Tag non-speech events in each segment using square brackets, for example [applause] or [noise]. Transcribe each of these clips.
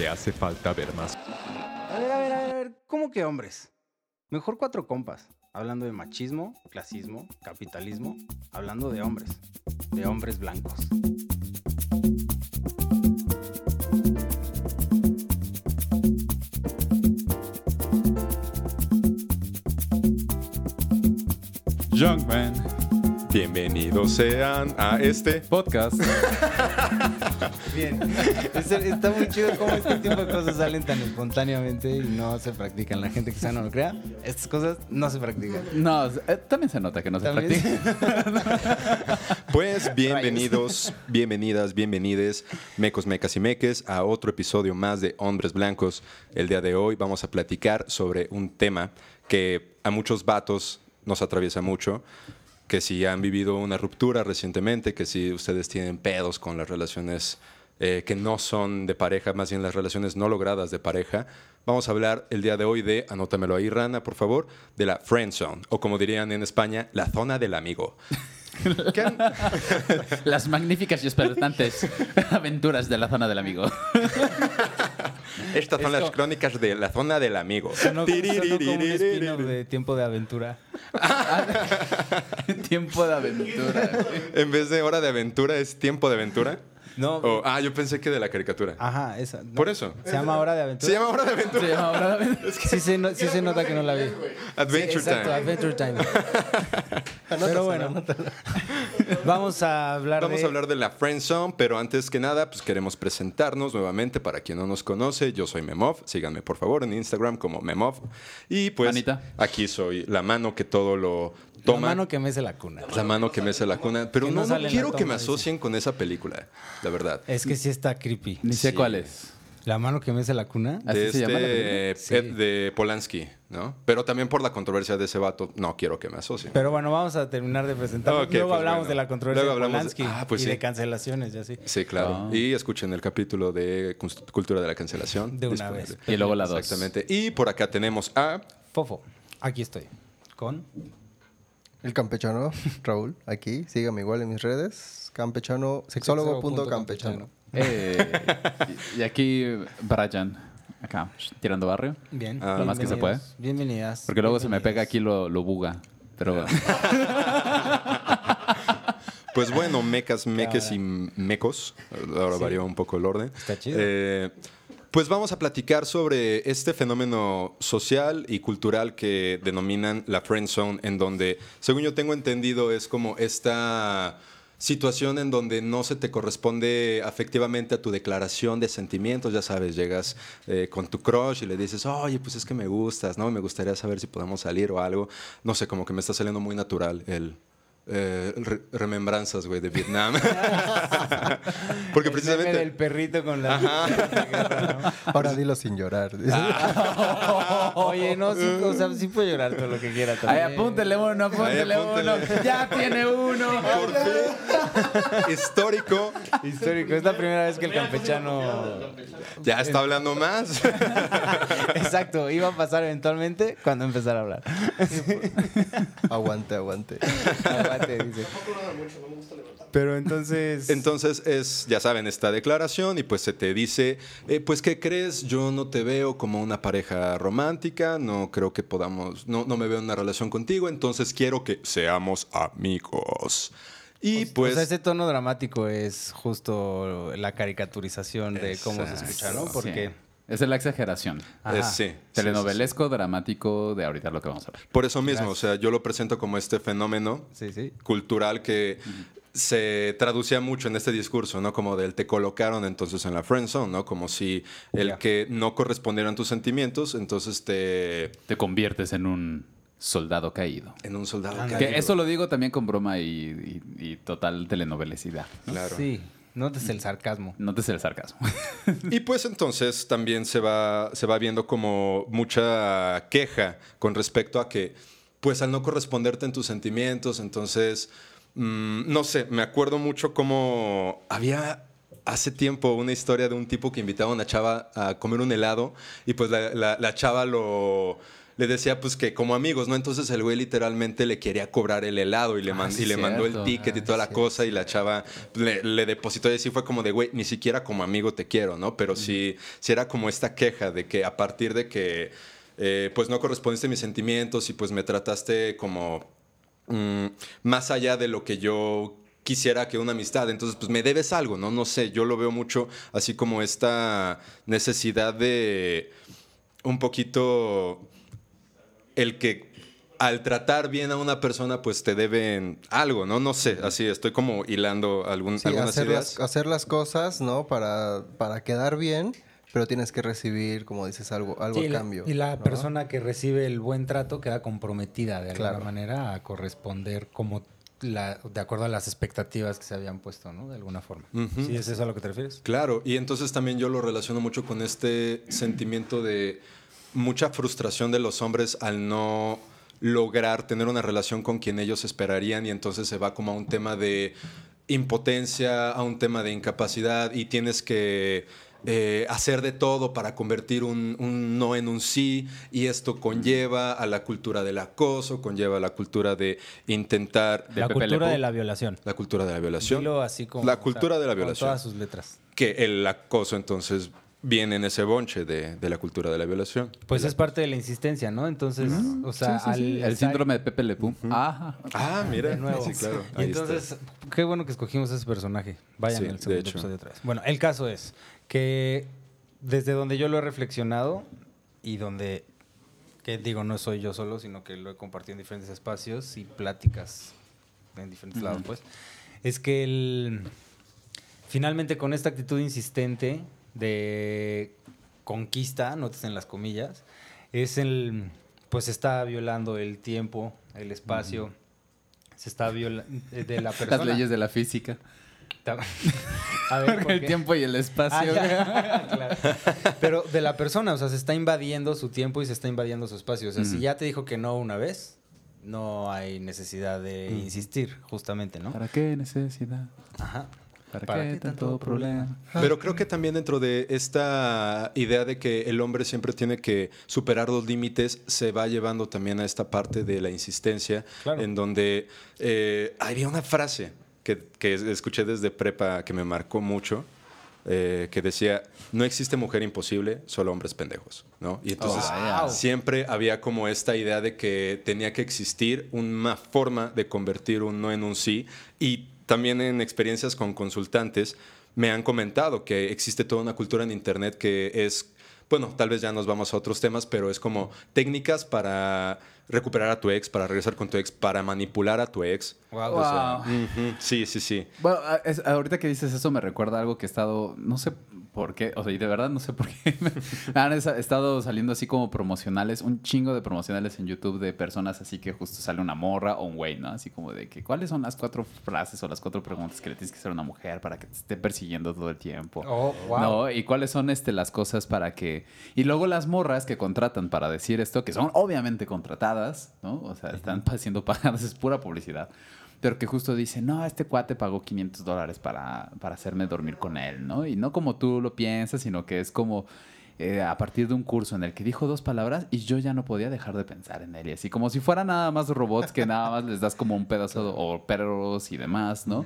Te hace falta ver más. A ver, a ver, a ver, a ver, ¿cómo que hombres? Mejor cuatro compas. Hablando de machismo, clasismo, capitalismo. Hablando de hombres. De hombres blancos. Young Man Bienvenidos sean a este Podcast. [laughs] Bien. Es- está muy chido cómo este tipo de cosas salen tan espontáneamente y no se practican. La gente quizá no lo crea. Estas cosas no se practican. No, eh, también se nota que no se También- practica. [laughs] Pues bienvenidos, bienvenidas, bienvenides, mecos, mecas y meques, a otro episodio más de Hombres Blancos. El día de hoy vamos a platicar sobre un tema que a muchos vatos nos atraviesa mucho, que si han vivido una ruptura recientemente, que si ustedes tienen pedos con las relaciones eh, que no son de pareja, más bien las relaciones no logradas de pareja, vamos a hablar el día de hoy de, anótamelo ahí, Rana, por favor, de la friend zone, o como dirían en España, la zona del amigo. [laughs] ¿Qué han- Las magníficas y espeluznantes [laughs] aventuras de la zona del amigo. [laughs] Estas son las crónicas de la zona del amigo. Sonó, sonó como un spin-off de Tiempo de Aventura. [laughs] [laughs] Tiempo de aventura. En vez de hora de aventura, es tiempo de aventura. No. O- ah, yo pensé que de la caricatura. Ajá, esa. no. Por eso. Se llama Hora de Aventura. Se llama hora de aventura. Se llama ahora de aventura. Sí se, no- sí se nota que no la vi. Adventure Sí, exacto, Time. Adventure Time. [laughs] Pero bueno, vamos a hablar Vamos de... a hablar de la friend zone, pero antes que nada, pues queremos presentarnos nuevamente para quien no nos conoce. Yo soy Memov, síganme por favor en Instagram como Memov. Y pues Manita. aquí soy la mano que todo lo La mano que mece la cuna. La mano que mece la cuna. Pero Que no, no quiero que me dice. asocien con esa película, la verdad. Es que sí está creepy. Ni sé Sí. cuál es. La mano que mece la cuna. ¿Así de se llama la este, de Polanski, ¿no? Pero también por la controversia de ese vato, no quiero que me asocien. Pero bueno, vamos a terminar de presentar. Ok, Luego pues hablamos bueno. de la controversia Luego de Polanski Ah, pues y sí. de cancelaciones y así. Sí, claro. Ah. Y escuchen el capítulo de Cultura de la Cancelación. De una disponible. vez. Y luego la dos. Exactamente. Y por acá tenemos a... Fofo, aquí estoy. Con... El campechano, [laughs] Raúl, aquí, sígame igual en mis redes, campechano, sexólogo.campechano. Eh, y y aquí Brian, acá, tirando barrio. Bien. Ah. Lo más que se puede. Bienvenidas. Porque luego se me pega aquí lo, lo buga. Pero bueno. [laughs] Pues bueno, mecas, meques y mecos. Ahora Sí. varió un poco el orden. Está chido. Eh, pues vamos a platicar sobre este fenómeno social y cultural que denominan la friend zone, en donde, según yo tengo entendido, es como esta situación en donde no se te corresponde afectivamente a tu declaración de sentimientos, ya sabes, llegas eh, con tu crush y le dices, oye, pues es que me gustas, ¿no? Me gustaría saber si podemos salir o algo. No sé, como que me está saliendo muy natural el... eh, re- remembranzas, güey, de Vietnam. [laughs] Porque El meme precisamente... del perrito con la... [laughs] Ahora dilo sin llorar. [laughs] Oye, no, sí, o sea, sí puede llorar todo lo que quiera Ay, apúntele uno, apúntele Ay, uno. Ya tiene uno. Por histórico, Histórico, es la primera vez que el campechano... ya está hablando más. Exacto, iba a pasar eventualmente cuando empezara a hablar. aguante, aguante. Aguante, dice. Pero entonces... Entonces es, ya saben, esta declaración y pues se te dice, eh, pues ¿qué crees? Yo no te veo como una pareja romántica, no creo que podamos, no, no me veo en una relación contigo, entonces quiero que seamos amigos. Y pues... o sea, ese tono dramático es justo la caricaturización de cómo se escucha, ¿no? Sí. Esa es la exageración. Sí, sí, Telenovelesco, dramático, de ahorita lo que vamos a ver. Por eso mismo, o sea, yo lo presento como este fenómeno Sí, sí. cultural que se traducía mucho en este discurso, ¿no? Como del te colocaron entonces en la friend zone, ¿no? Como si el que no correspondieran tus sentimientos, entonces te... Te conviertes en un soldado caído. En un soldado Ándale. Que caído. eso lo digo también con broma y, y- y total telenovelesidad. Claro. Sí. Notes el sarcasmo. Notes el sarcasmo. Y pues entonces también se va, se va viendo como mucha queja con respecto a que, pues al no corresponderte en tus sentimientos, entonces, mm, no sé, me acuerdo mucho como había hace tiempo una historia de un tipo que invitaba a una chava a comer un helado y pues la, la- la chava lo... Le decía pues que como amigos, ¿no? Entonces el güey literalmente le quería cobrar el helado y le, Ah, sí, y le mandó el ticket y toda la cosa y la chava le, le depositó y así fue como de, güey, ni siquiera como amigo te quiero, ¿no? Pero sí, sí era como esta queja de que a partir de que eh, pues no correspondiste a mis sentimientos y pues me trataste como mm, más allá de lo que yo quisiera que una amistad, entonces pues me debes algo, ¿no? No sé, yo lo veo mucho así como esta necesidad de un poquito el que al tratar bien a una persona pues te deben algo, ¿no? No sé, así estoy como hilando algún, Sí, algunas hacer ideas. las, hacer las cosas, ¿no? Para, para quedar bien, pero tienes que recibir, como dices, algo, algo Sí, a cambio. y la ¿no? persona que recibe el buen trato queda comprometida de alguna Claro. manera a corresponder como la, de acuerdo a las expectativas que se habían puesto, ¿no? De alguna forma. ¿Sí es eso a lo que te refieres? Claro, y entonces también yo lo relaciono mucho con este sentimiento de mucha frustración de los hombres al no lograr tener una relación con quien ellos esperarían y entonces se va como a un tema de impotencia, a un tema de incapacidad y tienes que eh, hacer de todo para convertir un, un no en un sí y esto conlleva a la cultura del acoso, conlleva a la cultura de intentar la cultura de la violación. la cultura de la violación. Dilo así como... La o sea, cultura de la con violación. todas sus letras. que el acoso entonces viene en ese bonche de, de la cultura de la violación. Pues es parte de la insistencia, ¿no? Entonces, o sea, Sí, sí, sí. al El síndrome de Pepe Le Pew. Ajá. Ah, mira, de nuevo. sí, claro. Y está. entonces, qué bueno que escogimos ese personaje. Vayan Sí, al de segundo hecho. episodio otra vez. Bueno, el caso es que desde donde yo lo he reflexionado y donde, que digo, no soy yo solo, sino que lo he compartido en diferentes espacios y pláticas en diferentes lados, pues, es que el, finalmente con esta actitud insistente de conquista, en las comillas, es el, pues está violando el tiempo, el espacio, se está violando de la [laughs] persona. Las leyes de la física. [laughs] A ver, ¿por el tiempo y el espacio. Ah. [laughs] Claro. Pero de la persona, o sea, se está invadiendo su tiempo y se está invadiendo su espacio. O sea, si ya te dijo que no una vez, no hay necesidad de insistir, justamente, ¿no? ¿Para qué necesidad? Ajá. ¿Para, ¿Para qué, tanto problema? Pero creo que también dentro de esta idea de que el hombre siempre tiene que superar los límites, se va llevando también a esta parte de la insistencia, Claro. en donde eh, había una frase que, que escuché desde prepa que me marcó mucho, eh, que decía, no existe mujer imposible, solo hombres pendejos, ¿no? Y entonces Oh, siempre había como esta idea de que tenía que existir una forma de convertir un no en un sí y también en experiencias con consultantes me han comentado que existe toda una cultura en internet que es, bueno, tal vez ya nos vamos a otros temas, pero es como técnicas para recuperar a tu ex, para regresar con tu ex, para manipular a tu ex. Wow. O sea, Wow. ujú, sí, sí, sí. Bueno, es- ahorita que dices eso me recuerda algo que he estado, no sé por qué, o sea, y de verdad no sé por qué, [laughs] me han estado saliendo así como promocionales, un chingo de promocionales en YouTube de personas así que justo sale una morra o un güey, ¿no? Así como de que, ¿cuáles son las cuatro frases o las cuatro preguntas que le tienes que hacer a una mujer para que te esté persiguiendo todo el tiempo? Oh, wow. ¿No? ¿Y cuáles son este, las cosas para que... Y luego las morras que contratan para decir esto, que son obviamente contratadas, ¿no? O sea, están siendo pagadas, es pura publicidad. Pero que justo dicen, no, este cuate pagó 500 dólares para, para hacerme dormir con él, ¿no? Y no como tú lo piensas, sino que es como eh, a partir de un curso en el que dijo dos palabras y yo ya no podía dejar de pensar en él. Y así como si fueran nada más robots que nada más les das como un pedazo o perros y demás, ¿no?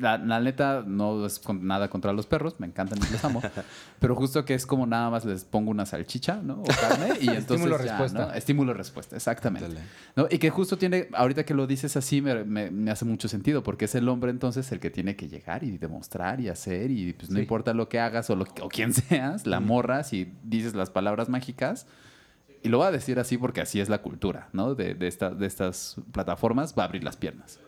La, la neta no es con- nada contra los perros, me encantan y los amo. [laughs] pero justo que es como nada más les pongo una salchicha, ¿no? O carne y [laughs] entonces ya, Estímulo-respuesta. ¿no? Estímulo-respuesta, exactamente. Dale. ¿No? Y que justo tiene, ahorita que lo dices así, me, me- me hace mucho sentido, porque es el hombre entonces el que tiene que llegar y demostrar y hacer, y pues no Sí. importa lo que hagas o, lo, o quién [laughs] seas, la morra, si dices las palabras mágicas, y lo va a decir así porque así es la cultura, ¿no? De, de, esta- de estas plataformas, va a abrir las piernas.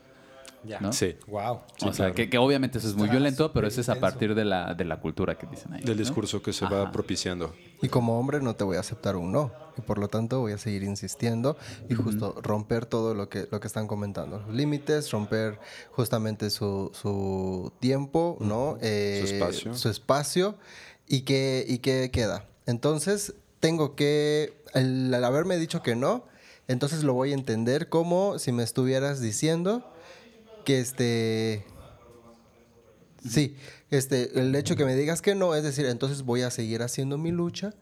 Ya. ¿no? Sí, Wow. o sea, que, que obviamente eso es muy violento, pero eso es a partir de la, de la cultura que dicen ahí. del ¿no? discurso que se va propiciando. Y como hombre no te voy a aceptar un no. Y por lo tanto voy a seguir insistiendo y justo romper todo lo que, lo que están comentando. Los límites, romper justamente su, su tiempo, ¿no? Eh, Su espacio. Su espacio. ¿Y qué, ¿Y qué queda? Entonces tengo que, al haberme dicho que no, entonces lo voy a entender como si me estuvieras diciendo que este... Sí, este, el hecho que me digas que no, es decir, entonces voy a seguir haciendo mi lucha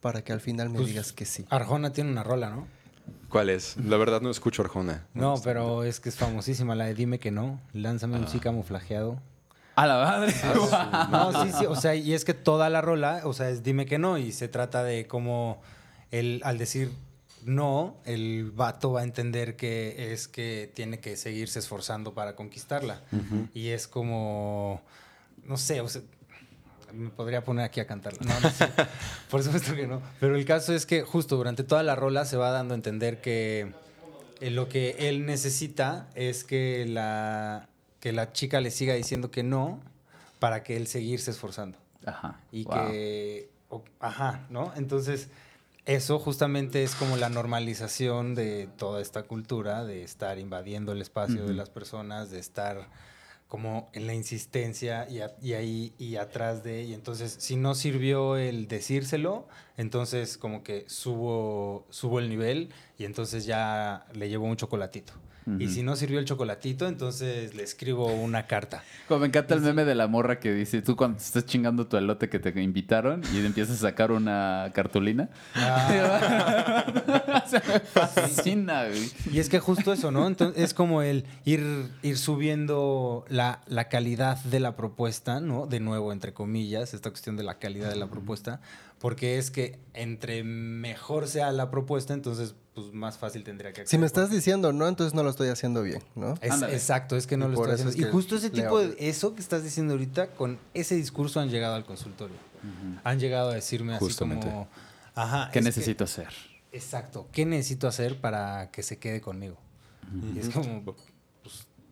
para que al final me Pues, digas que sí. Arjona tiene una rola, ¿no? ¿Cuál es? La verdad no escucho Arjona. No, pero es que es famosísima la de Dime que no. Lánzame un sí camuflajeado. A la madre. No, sí, sí. O sea, y es que toda la rola, o sea, es Dime que no. Y se trata de cómo él, al decir no, el vato va a entender que es que tiene que seguirse esforzando para conquistarla. Y es como, no sé, o sea, me podría poner aquí a cantarla. No, no [laughs] sé. Por supuesto que no. Pero el caso es que justo durante toda la rola se va dando a entender que eh, lo que él necesita es que la, que la chica le siga diciendo que no para que él seguirse esforzando. Ajá. Y wow. que, o- ajá, ¿no? Entonces, eso justamente es como la normalización de toda esta cultura, de estar invadiendo el espacio de las personas, de estar como en la insistencia y, a- y ahí y atrás de, y entonces si no sirvió el decírselo, entonces como que subo, subo el nivel y entonces ya le llevo un chocolatito. Y si no sirvió el chocolatito, entonces le escribo una carta. [laughs] Como me encanta el meme de la morra que dice, tú cuando estás chingando tu elote que te invitaron y empiezas a sacar una cartulina. [laughs] Se me fascina, güey. Y es que justo eso, ¿no? Entonces es como el ir, ir subiendo la, la calidad de la propuesta, ¿no? De nuevo, entre comillas, esta cuestión de la calidad de la propuesta, porque es que entre mejor sea la propuesta, entonces pues más fácil tendría que Si me estás diciendo no, entonces no lo estoy haciendo bien, ¿no? Es- exacto, es que no Y lo estoy haciendo. es Y justo ese tipo de eso que estás diciendo ahorita, con ese discurso han llegado al consultorio. Han llegado a decirme Justamente. así como, ajá, ¿Qué que- necesito hacer? Exacto. ¿Qué necesito hacer para que se quede conmigo? Y es como,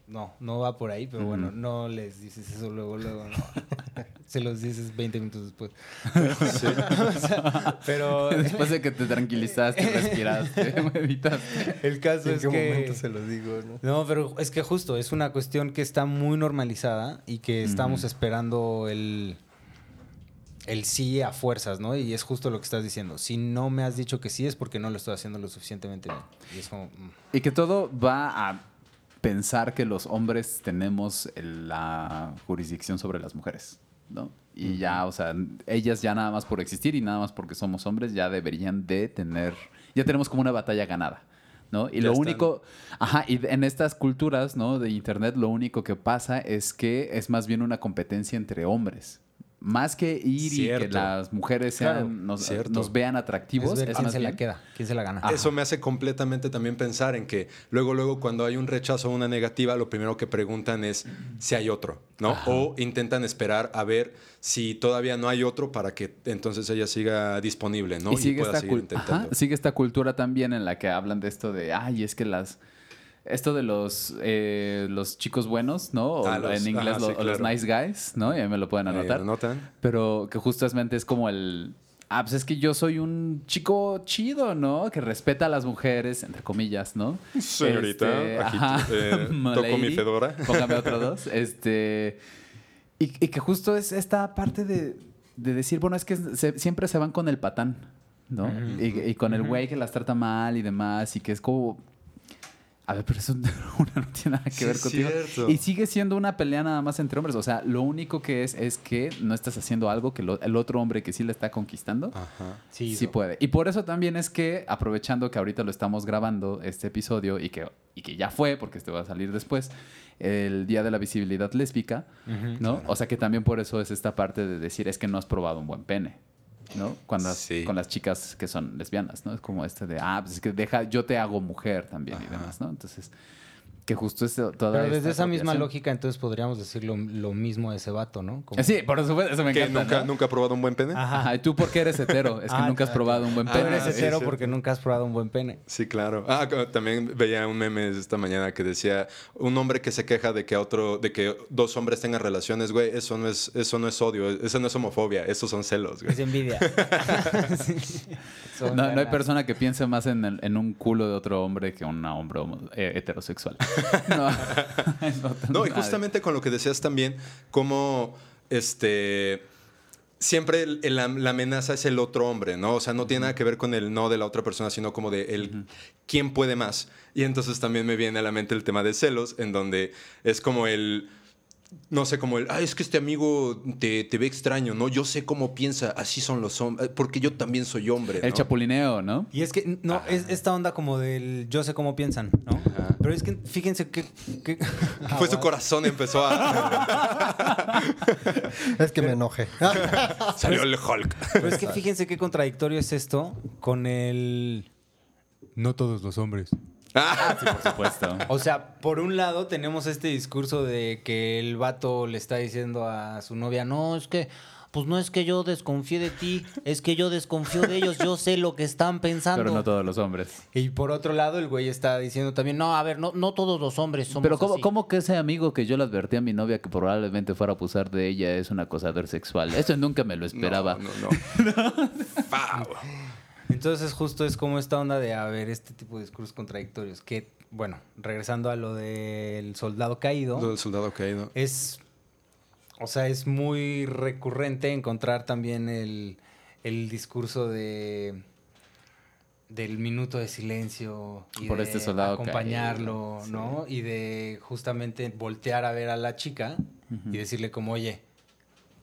no, no va por ahí, pero bueno, no les dices eso luego, luego, no. [laughs] Se los dices 20 minutos después. [laughs] O sea, pero [laughs] Después de que te tranquilizaste, respiraste, meditaste. el caso ¿En es qué que... momento se los digo, no? No, pero es que justo es una cuestión que está muy normalizada y que estamos esperando el, el sí a fuerzas, ¿no? Y es justo lo que estás diciendo. Si no me has dicho que sí es porque no lo estoy haciendo lo suficientemente bien. Y es como... mm. Y que todo va a pensar que los hombres tenemos la jurisdicción sobre las mujeres, ¿no? Y ya, o sea, ellas ya nada más por existir y nada más porque somos hombres ya deberían de tener, ya tenemos como una batalla ganada, ¿no? Y Ya lo están. único, ajá, y en estas culturas, ¿no? De internet, lo único que pasa es que es más bien una competencia entre hombres. Más que ir y que las mujeres sean, Claro. nos, vean atractivos. es ver quién más se la queda, quién se la gana. Eso me hace completamente también pensar en que luego, luego cuando hay un rechazo o una negativa, lo primero que preguntan es si hay otro, ¿no? O intentan esperar a ver si todavía no hay otro para que entonces ella siga disponible, ¿no? Y sigue, pueda esta seguir cul- intentando. Ajá, sigue esta cultura también en la que hablan de esto de, ay, es que las... Esto de los, eh, los chicos buenos, ¿no? O Ah, los- en inglés ajá, lo- sí, o los nice guys, ¿no? Y ahí me lo pueden Ahí lo anotar. anotan. Pero que justamente es como el... Ah, pues es que yo soy un chico chido, ¿no? Que respeta a las mujeres, entre comillas, ¿no? Señorita, Este, aquí, ajá, eh, [laughs] toco mi fedora. Póngame otro [laughs] dos. Este... Y, y que justo es esta parte de, de decir, bueno, es que se- siempre se van con el patán, ¿no? y, y con el güey que las trata mal y demás, y que es como... A ver, pero eso [laughs] una no tiene nada que Sí, ver contigo. cierto. Y sigue siendo una pelea nada más entre hombres. O sea, lo único que es es que no estás haciendo algo que lo- el otro hombre que sí le está conquistando Ajá. sí, hizo. puede. Y por eso también es que, aprovechando que ahorita lo estamos grabando, este episodio, y que, y que ya fue, porque este va a salir después, el Día de la Visibilidad Lésbica, ¿no? O sea que también por eso es esta parte de decir, es que no has probado un buen pene. ¿No? Cuando Sí. con las chicas que son lesbianas, ¿no? Es como este de, ah, pues es que deja, yo te hago mujer también y demás, ¿no? Entonces, Que justo es toda Pero desde esa misma lógica, entonces podríamos decir lo, lo mismo a ese vato, ¿no? Como- Eh, Sí, por supuesto, eso me ¿Que encanta. nunca, ¿no? nunca ha probado un buen pene? Ajá, ¿y tú por qué eres hetero? Es que Ah, nunca has ah, probado un buen Tú pene. eres hetero sí. porque nunca has probado un buen pene. Sí, claro. Ah, también veía un meme esta mañana que decía un hombre que se queja de que otro, de que dos hombres tengan relaciones, güey, eso no es, eso no es odio, eso no es homofobia, eso son celos, güey. Es envidia. [laughs] Sí. No, no hay persona que piense más en, el- en un culo de otro hombre que un hombre eh, heterosexual. [laughs] No, [laughs] No, y nadie. justamente con lo que decías también, como este siempre el- el- la, amenaza es el otro hombre, ¿no? O sea, no tiene nada que ver con el no de la otra persona, sino como de el quién puede más. Y entonces también me viene a la mente el tema de celos, en donde es como el no sé, como el, ah, es que este amigo te, te ve extraño, ¿no? Yo sé cómo piensa, así son los hombres, porque yo también soy hombre, El chapulineo, ¿no? Y es que, no, es esta onda como del yo sé cómo piensan, ¿no? Pero es que fíjense que... que- Fue su corazón empezó a... [laughs] Es que me enojé. [laughs] Salió el Hulk. Pero es que fíjense qué contradictorio es esto con el... No todos los hombres. Por supuesto. O sea, por un lado tenemos este discurso de que el vato le está diciendo a su novia, no, es que, pues no es que yo desconfíe de ti, es que yo desconfío de ellos, yo sé lo que están pensando. Pero no todos los hombres. Y por otro lado, el güey está diciendo también, no, a ver, no, no todos los hombres somos Pero ¿cómo, así". ¿cómo que ese amigo que yo le advertí a mi novia que probablemente fuera a abusar de ella es un acosador sexual? Eso nunca me lo esperaba. No, no, [laughs] no. Entonces justo es como esta onda de, a ver, este tipo de discursos contradictorios, que, bueno, regresando a lo del soldado caído, Lo del soldado caído. es, o sea, es muy recurrente encontrar también el, el discurso de del minuto de silencio y Por de este soldado acompañarlo, caído, sí. ¿no? Y de justamente voltear a ver a la chica y decirle como, oye,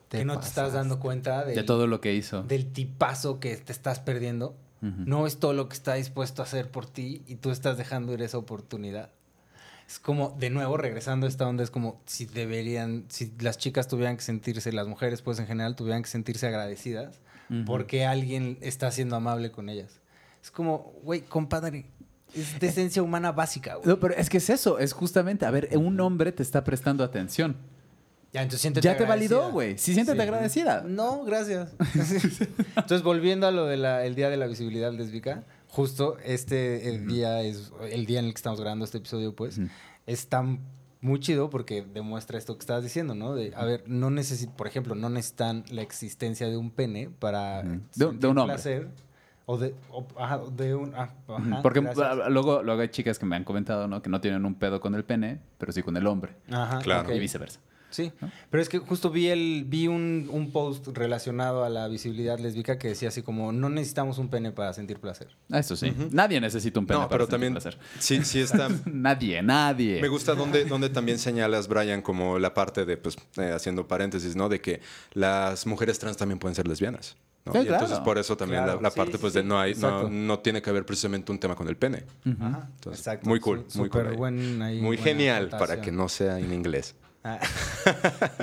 que no te estás dando cuenta del, De todo lo que hizo. del tipazo que te estás perdiendo. No es todo lo que está dispuesto a hacer por ti y tú estás dejando ir esa oportunidad. Es como, de nuevo, regresando a esta onda, es como si deberían, si las chicas tuvieran que sentirse, las mujeres pues en general tuvieran que sentirse agradecidas porque alguien está siendo amable con ellas. Es como, güey, compadre, es de esencia humana básica, güey. No, pero es que es eso, es justamente, a ver, un hombre te está prestando atención. Ya, entonces Ya te agradecida. validó, güey. Sí, siéntete agradecida. No, gracias. [laughs] Entonces, volviendo a lo del Día de la Visibilidad Lésbica, justo este día es el día en el que estamos grabando este episodio, pues, es tan muy chido porque demuestra esto que estabas diciendo, ¿no? De, a ver, no necesitan, por ejemplo, no necesitan la existencia de un pene para Ujú. De un- sentir de un hombre. placer. O de, o- ajá, de un... ah, ajá, Porque gracias. ah, luego, luego hay chicas que me han comentado, ¿no? Que no tienen un pedo con el pene, pero sí con el hombre. Ajá, Claro. Y viceversa. Sí, pero es que justo vi el vi un, un post relacionado a la visibilidad lésbica que decía así como no necesitamos un pene para sentir placer. Ah, Eso sí. Nadie necesita un pene No, para pero sentir también placer. sí, sí está. [laughs] Nadie, nadie. Me gusta donde, donde también señalas, Brian, como la parte de, pues, eh, haciendo paréntesis, ¿no? De que las mujeres trans también pueden ser lesbianas. ¿no? Sí, y entonces por eso también Claro, la, la sí, parte, sí, pues, sí, de no hay, no, exacto. no tiene que haber precisamente un tema con el pene. Ajá, Entonces, muy cool, muy cool súper ahí. buen ahí, muy genial para que no sea en inglés. Ah,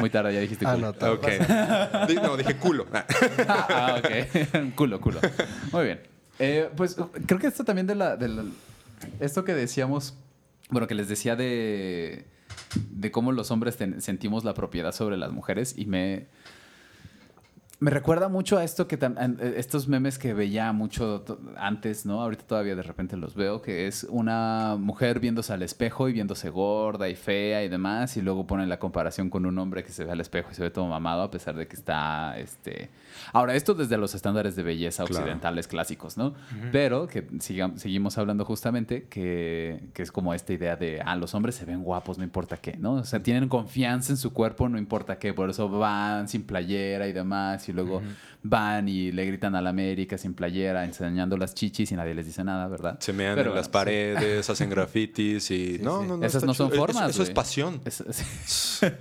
Muy tarde ya dijiste culo. Anotado. Ok. Di- no, dije culo. Ah. ah, ok. culo, culo. Muy bien. Eh, pues creo que esto también de la, de la- Esto que decíamos, bueno, que les decía de, de cómo los hombres ten- sentimos la propiedad sobre las mujeres y me... Me recuerda mucho a esto que eh, estos memes que veía mucho antes, ¿no? Ahorita todavía de repente los veo, que es una mujer viéndose al espejo y viéndose gorda y fea y demás, y luego ponen la comparación con un hombre que se ve al espejo y se ve todo mamado a pesar de que está, este... Ahora, esto desde los estándares de belleza Claro. occidentales clásicos, ¿no? Pero que sigam- seguimos hablando justamente que, que es como esta idea de, ah, los hombres se ven guapos, no importa qué, ¿no? O sea, tienen confianza en su cuerpo, no importa qué, por eso van sin playera y demás, y luego van y le gritan a la América sin playera, enseñando las chichis y nadie les dice nada, ¿verdad? Se mean Pero en las paredes, hacen [laughs] grafitis y... no, sí. no, no. Esas no son formas, Eso, eso es pasión. Es- [laughs] sí. [laughs]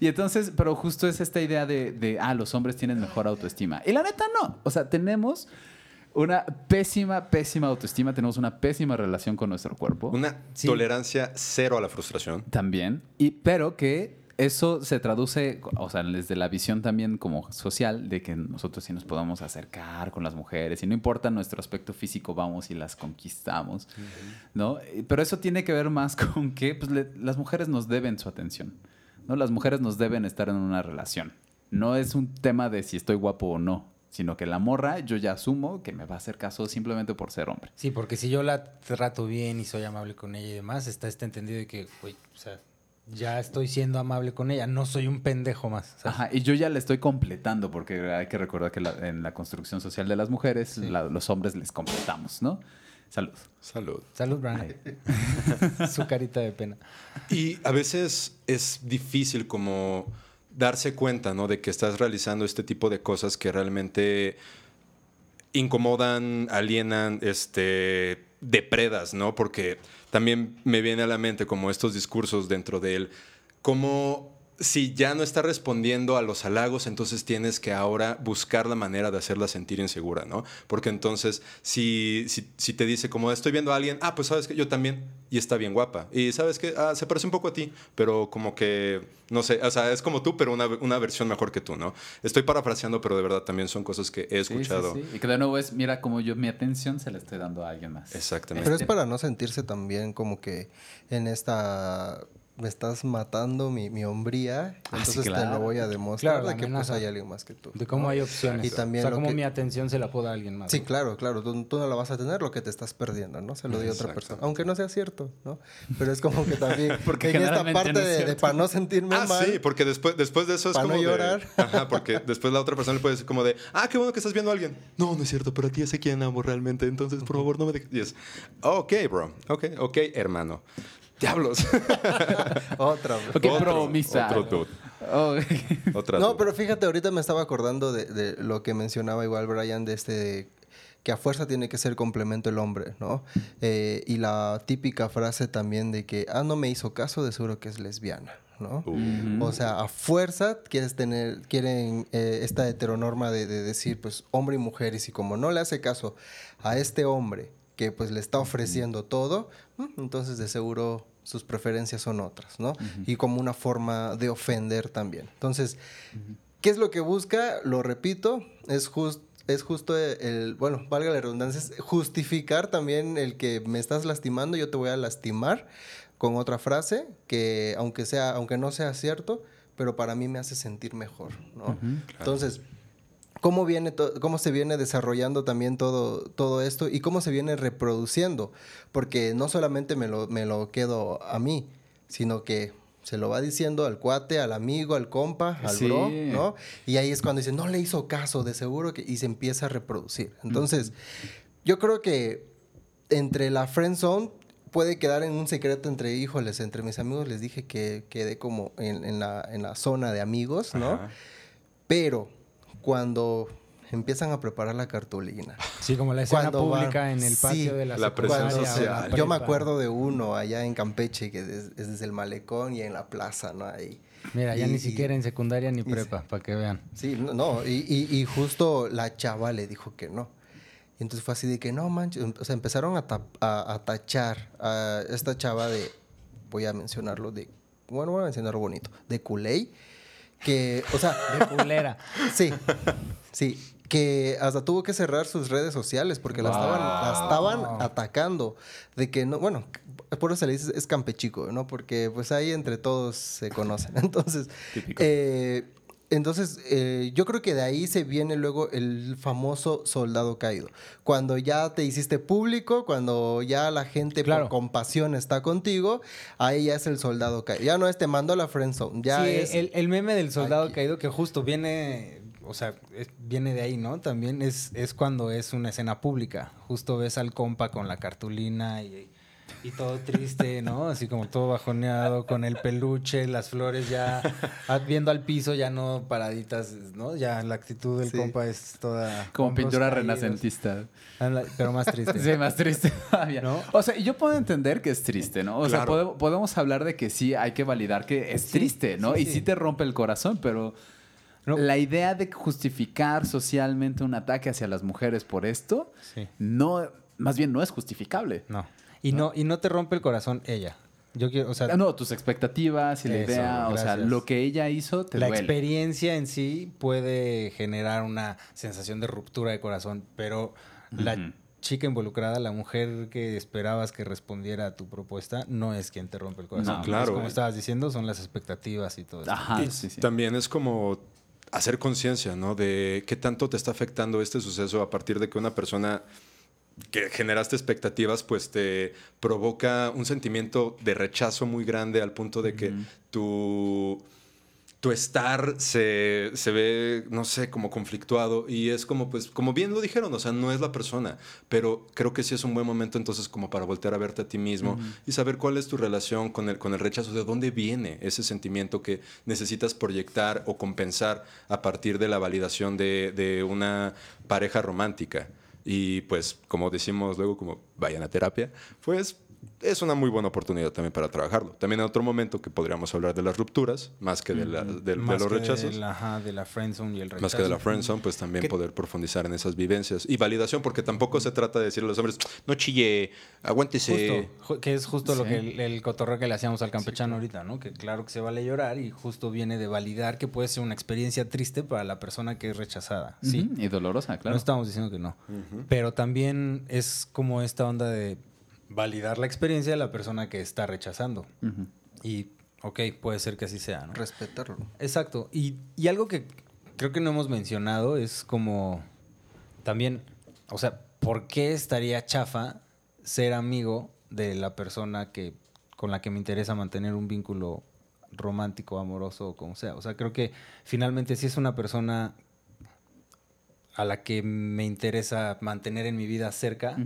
y entonces, pero justo es esta idea de, de, ah, los hombres tienen mejor autoestima. Y la neta no. O sea, tenemos una pésima, pésima autoestima, tenemos una pésima relación con nuestro cuerpo. Una Sí. tolerancia cero a la frustración. También. Y, pero que eso se traduce, o sea, desde la visión también como social, de que nosotros sí nos podamos acercar con las mujeres y no importa nuestro aspecto físico, vamos y las conquistamos, ¿no? Pero eso tiene que ver más [laughs] con que pues, le- las mujeres nos deben su atención, ¿no? Las mujeres nos deben estar en una relación. No es un tema de si estoy guapo o no, sino que la morra yo ya asumo que me va a hacer caso simplemente por ser hombre. Sí, porque si yo la trato bien y soy amable con ella y demás, está este entendido de que, güey, o sea, ya estoy siendo amable con ella, no soy un pendejo más. ¿sabes? Ajá, y yo ya le estoy completando, porque hay que recordar que la- en la construcción social de las mujeres, la- los hombres les completamos, ¿no? Salud. Salud. Salud, Brian. [laughs] Su carita de pena. Y a veces es difícil como darse cuenta, ¿no? De que estás realizando este tipo de cosas que realmente incomodan, alienan, este, depredas, ¿no? Porque también me viene a la mente como estos discursos dentro de él, como si ya no está respondiendo a los halagos, entonces tienes que ahora buscar la manera de hacerla sentir insegura, ¿no? Porque entonces, si, si, si te dice como estoy viendo a alguien, ah, pues sabes que yo también, y está bien guapa, y sabes que ah, se parece un poco a ti, pero como que, no sé, o sea, es como tú, pero una, una versión mejor que tú, ¿no? Estoy parafraseando, pero de verdad también son cosas que he Sí, sí, escuchado. sí. Y que de nuevo es, mira como yo mi atención se la estoy dando a alguien más. Exactamente. Pero es para no sentirse también como que en esta me estás matando mi, mi hombría, Ah, sí, entonces te lo voy a demostrar Claro, de que pues hay alguien más que tú. De cómo ¿no? hay opciones. Y también o sea, cómo que- mi atención se la puedo dar a alguien más. Sí, ¿no? claro, claro. Tú, tú no la vas a tener lo que te estás perdiendo, ¿no? Se lo dio otra persona. Aunque no sea cierto, ¿no? Pero es como que también. [laughs] Porque en esta generalmente parte no es de, para no sentirme Ah, mal. sí, porque después, después de eso es Pa' como no de- llorar. [laughs] Ajá, porque después la otra persona le puede decir como de, ah, qué bueno que estás viendo a alguien. No, no es cierto, pero a ti sé quién amo realmente, entonces por favor no me dejes. Y es, ok, bro, ok, ok, hermano. Diablos. [laughs] Otra. vez. Ok, Otro, promisa. otro dude. Oh, Otra No, dude. pero fíjate, ahorita me estaba acordando de, de lo que mencionaba igual Brian, de este que a fuerza tiene que ser complemento el hombre, ¿no? Eh, y la típica frase también de que, ah, no me hizo caso, de seguro que es lesbiana, ¿no? Uh. O sea, a fuerza quieres tener, quieren eh, esta heteronorma de, de decir, pues, hombre y mujer, y si como no le hace caso a este hombre que pues le está ofreciendo todo, entonces de seguro sus preferencias son otras, ¿no? Y como una forma de ofender también. Entonces, ¿qué es lo que busca? Lo repito, es justo es justo el, bueno, valga la redundancia, es justificar también el que me estás lastimando, yo te voy a lastimar con otra frase que aunque sea, aunque no sea cierto, pero para mí me hace sentir mejor, ¿no? Entonces, ¿cómo viene cómo se viene desarrollando también todo, todo esto y cómo se viene reproduciendo? Porque no solamente me lo, me lo quedo a mí, sino que se lo va diciendo al cuate, al amigo, al compa, al Sí. bro, ¿no? Y ahí es cuando dice, no le hizo caso, de seguro que... Y se empieza a reproducir. Entonces, yo creo que entre la friend zone puede quedar en un secreto entre, híjoles, entre mis amigos les dije que quedé como en, en la, en la zona de amigos, ¿no? Ajá. Pero cuando empiezan a preparar la cartulina. Sí, como la escena Cuando van- pública en el patio sí, de la, la secundaria o social. la Yo me acuerdo de uno allá en Campeche, que es, es desde el malecón y en la plaza, ¿no? Ahí. Mira, ya Y- ni y- siquiera en secundaria ni prepa, para que vean. Sí, no, no, y, y- y justo la chava le dijo que no. Y entonces fue así de que no manches, o sea, empezaron a, tap- a, a tachar a esta chava de, voy a mencionarlo de, bueno, voy a mencionarlo bonito, de culé, que, o sea, De culera. sí, sí, que hasta tuvo que cerrar sus redes sociales porque la, estaban, la estaban atacando, de que no, bueno, por eso se le dice es campechico, ¿no? Porque pues ahí entre todos se conocen, [laughs] entonces... Típico. Eh, entonces, eh, yo creo que de ahí se viene luego el famoso soldado caído. Cuando ya te hiciste público, cuando ya la gente Claro. por compasión está contigo, ahí ya es el soldado caído. Ya no es te mando a la friendzone, ya sí, es... el, el meme del soldado aquí. caído que justo viene, o sea, es- viene de ahí, ¿no? También es, es cuando es una escena pública. Justo ves al compa con la cartulina y, y todo triste, ¿no? Así como todo bajoneado, con el peluche, las flores ya viendo al piso, ya no paraditas, ¿no? Ya la actitud del Sí. compa es toda... como pintura caídos. renacentista. Pero más triste. Sí, más triste todavía. ¿No? O sea, yo puedo entender que es triste, ¿no? O sea, Claro. podemos hablar de que sí hay que validar que es triste, ¿no? sí, y sí. sí te rompe el corazón, pero No. la idea de justificar socialmente un ataque hacia las mujeres por esto, Sí. no, más bien no es justificable. No. Y no, y no te rompe el corazón ella. Yo quiero, o sea, Ah, No, tus expectativas y la Eso, idea, o sea, lo que ella hizo te la duele. experiencia en sí puede generar una sensación de ruptura de corazón, pero la chica involucrada, la mujer que esperabas que respondiera a tu propuesta, no es quien te rompe el corazón. No, claro. Es como estabas diciendo, son las expectativas y todo eso. Ajá, Y sí, sí. También es como hacer conciencia, ¿no? De qué tanto te está afectando este suceso a partir de que una persona que generaste expectativas, pues te provoca un sentimiento de rechazo muy grande al punto de que tu, tu estar se, se ve, no sé, como conflictuado. Y es como, pues, como bien lo dijeron, o sea, no es la persona, pero creo que sí es un buen momento entonces como para voltear a verte a ti mismo y saber cuál es tu relación con el, con el rechazo, de dónde viene ese sentimiento que necesitas proyectar o compensar a partir de la validación de, de una pareja romántica. Y pues, como decimos luego, como vayan a terapia, pues es una muy buena oportunidad también para trabajarlo. También en otro momento que podríamos hablar de las rupturas, más que de, la- de- de Más los que rechazos. De la, ajá, de la friendzone y el rechazo. Más que de la friendzone, pues también ¿Qué- poder profundizar en esas vivencias. Y validación, porque tampoco se trata de decirle a los hombres, no chille, aguántese. Justo, ju- que es justo lo que el, el cotorreo que le hacíamos al campechano ahorita, ¿no? Que claro que se vale llorar y justo viene de validar que puede ser una experiencia triste para la persona que es rechazada. Sí, Y dolorosa, claro. no estamos diciendo que no. Pero también es como esta onda de validar la experiencia de la persona que está rechazando. Y, ok, puede ser que así sea, ¿no? Respetarlo. Exacto. Y, y algo que creo que no hemos mencionado es como también, o sea, ¿por qué estaría chafa ser amigo de la persona que con la que me interesa mantener un vínculo romántico, amoroso o como sea? O sea, creo que finalmente si es una persona a la que me interesa mantener en mi vida cerca.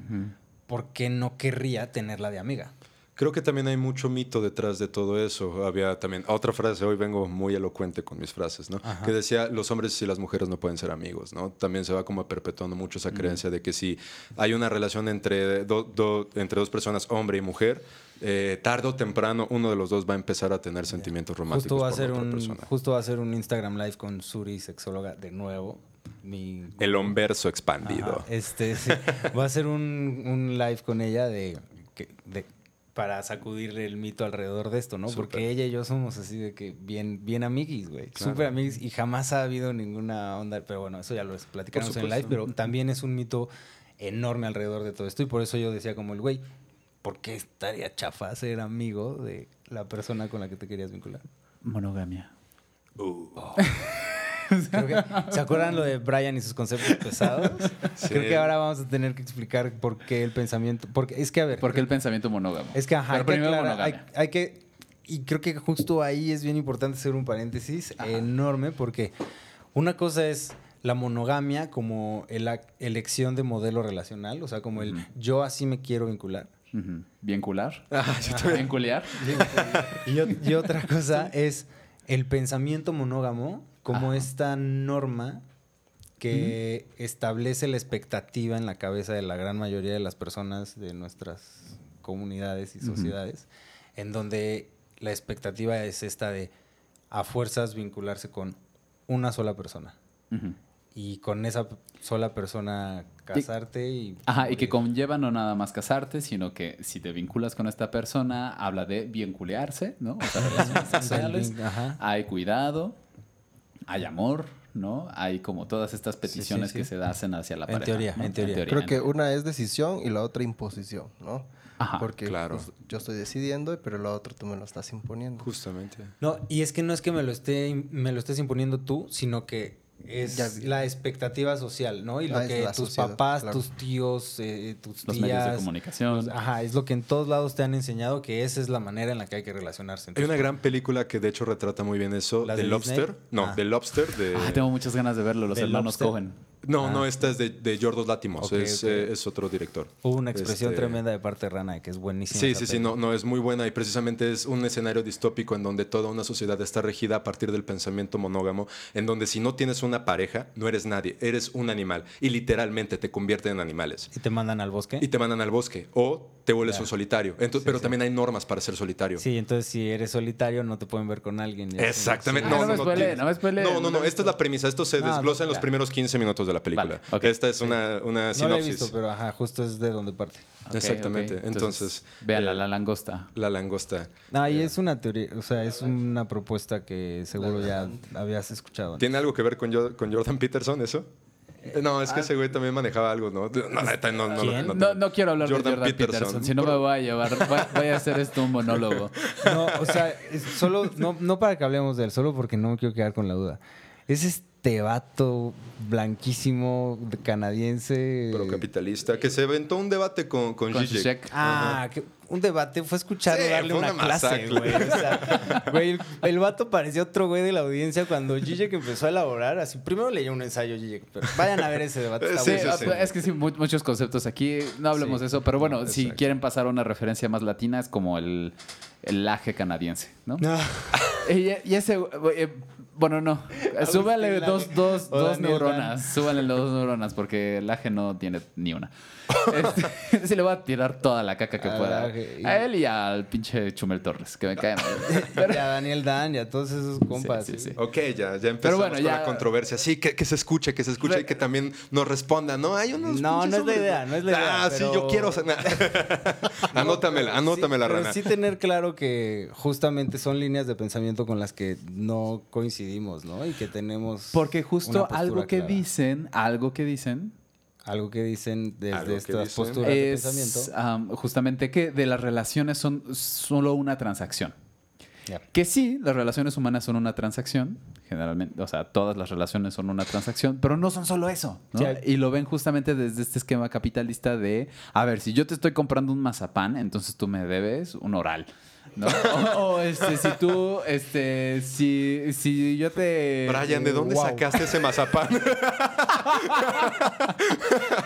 ¿Por qué no querría tenerla de amiga? Creo que también hay mucho mito detrás de todo eso. Había también otra frase, hoy vengo muy elocuente con mis frases, ¿no? Ajá. Que decía, los hombres y las mujeres no pueden ser amigos, ¿no? También se va como perpetuando mucho esa creencia de que si hay una relación entre, do- do- entre dos personas, hombre y mujer, eh, tarde o temprano uno de los dos va a empezar a tener sentimientos románticos Justo va, a ser un, persona. justo va a ser un Instagram Live con Suri, sexóloga, de nuevo. Mi, El homverso expandido. Ajá, este, sí. Va a ser un, un live con ella de, para sacudirle el mito alrededor de esto, ¿no? Porque ella y yo somos así de que bien, bien amiguis, güey. Súper amiguis y jamás ha habido ninguna onda. Pero bueno, eso ya lo platicaremos en el live. Pero también es un mito enorme alrededor de todo esto. Y por eso yo decía como el güey, ¿por qué estaría chafa ser amigo de la persona con la que te querías vincular? Monogamia. Creo [laughs] que- ¿Se acuerdan lo de Brian y sus conceptos pesados? Creo que ahora vamos a tener que explicar por qué el pensamiento. Porque es que, a ver. ¿Por qué el pensamiento monógamo? Es que, ajá, Pero hay que, aclarar, hay, que. Y creo que justo ahí es bien importante hacer un paréntesis enorme, porque una cosa es la monogamia como la elección de modelo relacional, o sea, como el yo así me quiero vincular. Ujú. ¿Vincular? [laughs] Ah, ¿Vincular? Y otra cosa [laughs] es el pensamiento monógamo como Ajá. esta norma que establece la expectativa en la cabeza de la gran mayoría de las personas de nuestras comunidades y sociedades, en donde la expectativa es esta de a fuerzas vincularse con una sola persona Ujú. y con esa sola persona casarte y... Ajá, y que conlleva no nada más casarte, sino que si te vinculas con esta persona, habla de vincularse, ¿no? O sea, [laughs] relaciones sexuales. Hay cuidado, hay amor, ¿no? Hay como todas estas peticiones sí. que se hacen hacia la En pareja. teoría, ¿no? en teoría. Creo que una es decisión y la otra imposición, ¿no? Ajá, Porque claro. pues, yo estoy decidiendo, pero la otra tú me lo estás imponiendo. Justamente. No, y es que no es que me lo esté me lo estés imponiendo tú, sino que es la expectativa social, ¿no? Y lo Ah, que tus sociedad, papás, claro. tus tíos, eh, tus Los tías, medios de comunicación. los- ajá, es lo que en todos lados te han enseñado que esa es la manera en la que hay que relacionarse. Hay una gran película que de hecho retrata muy bien eso, ¿Las The de Lobster. Disney? No, Ah. The Lobster de... Ah, tengo muchas ganas de verlo, los ¿De hermanos? Cohen. No, Ah. no, esta es de, de Yorgos Látimos, Ok, es, eh, otro director. Hubo una expresión Este, tremenda de parte de Rana que es buenísima. Sí, sí, sí, no, no, es muy buena y precisamente es un escenario distópico en donde toda una sociedad está regida a partir del pensamiento monógamo, en donde si no tienes una pareja, no eres nadie, eres un animal y literalmente te convierten en animales. Y te mandan al bosque. Y te mandan al bosque o te vuelves un solitario. Entonces, pero también hay normas para ser solitario. Sí, entonces si eres solitario no te pueden ver con alguien. Exactamente. Ah, no me no, no no, no, no, esta es la premisa. Esto se No, desglosa en los primeros 15 minutos de la película. Vale, ok. Esta es una, una No lo he sinopsis. visto, pero ajá, justo es de donde parte. Ok, Exactamente. ok. Entonces, véanla, eh, la langosta. La langosta. No, y es una teoría, o sea, es una propuesta que seguro ya habías escuchado. ¿Tiene algo que ver con, Jo- con Jordan Peterson eso? Eh, No, es que ese güey también manejaba algo, ¿no? No, neta, no, no, no, No, no quiero hablar Jordan de Jordan Peterson. Peterson, si no me voy a llevar, voy, voy a hacer esto un monólogo. [laughs] No, o sea, solo, no, no para que hablemos de él, solo porque no me quiero quedar con la duda. Es este vato blanquísimo, canadiense. Pero capitalista, que se aventó un debate con, con, Con Zizek. Zizek. Ah, que un debate fue escucharlo Sí, darle fue una, una clase, güey. O sea, güey, el, el vato parecía otro güey de la audiencia cuando Zizek empezó a elaborar. Así, primero leyó un ensayo Zizek, pero vayan a ver ese debate. está Sí, sí, bueno. ah, sí. es que sí, mu- muchos conceptos aquí, no hablemos Sí. de eso, pero bueno, si quieren pasar a una referencia más latina, es como el, el laje canadiense, ¿no? No. Y, y ese, eh, bueno, no, súbale dos, dos, O dos Daniel neuronas, súbale dos neuronas, porque el laje no tiene ni una. Este, [laughs] sí le voy a tirar toda la caca que Al pueda. A él y al pinche Chumel Torres, que me caen. mal. [laughs] Y a Daniel Dan y a todos esos compas. sí, sí. Ok, ya, ya empezamos bueno, con ya- la controversia. Sí, que, que se escuche, que se escuche y que también nos responda. No, hay unos No, no es la idea, no es la idea, Ah, sí, yo quiero... [laughs] anótamela, anótamela, Sí, pero rana. sí tener claro que justamente son líneas de pensamiento con las que no coincidimos, ¿no? Y que tenemos. Porque justo algo que clara. dicen, algo que dicen, Algo que dicen desde estas dicen. posturas de es pensamiento. am, justamente que de las relaciones son solo una transacción. Que sí, las relaciones humanas son una transacción, generalmente, o sea, todas las relaciones son una transacción, pero no son solo eso, Y lo ven justamente desde este esquema capitalista de, a ver, si yo te estoy comprando un mazapán, entonces tú me debes un oral, ¿no? o, o, este, si tú, este, si, si yo te... Brian, ¿de dónde Wow. sacaste ese mazapán? [laughs]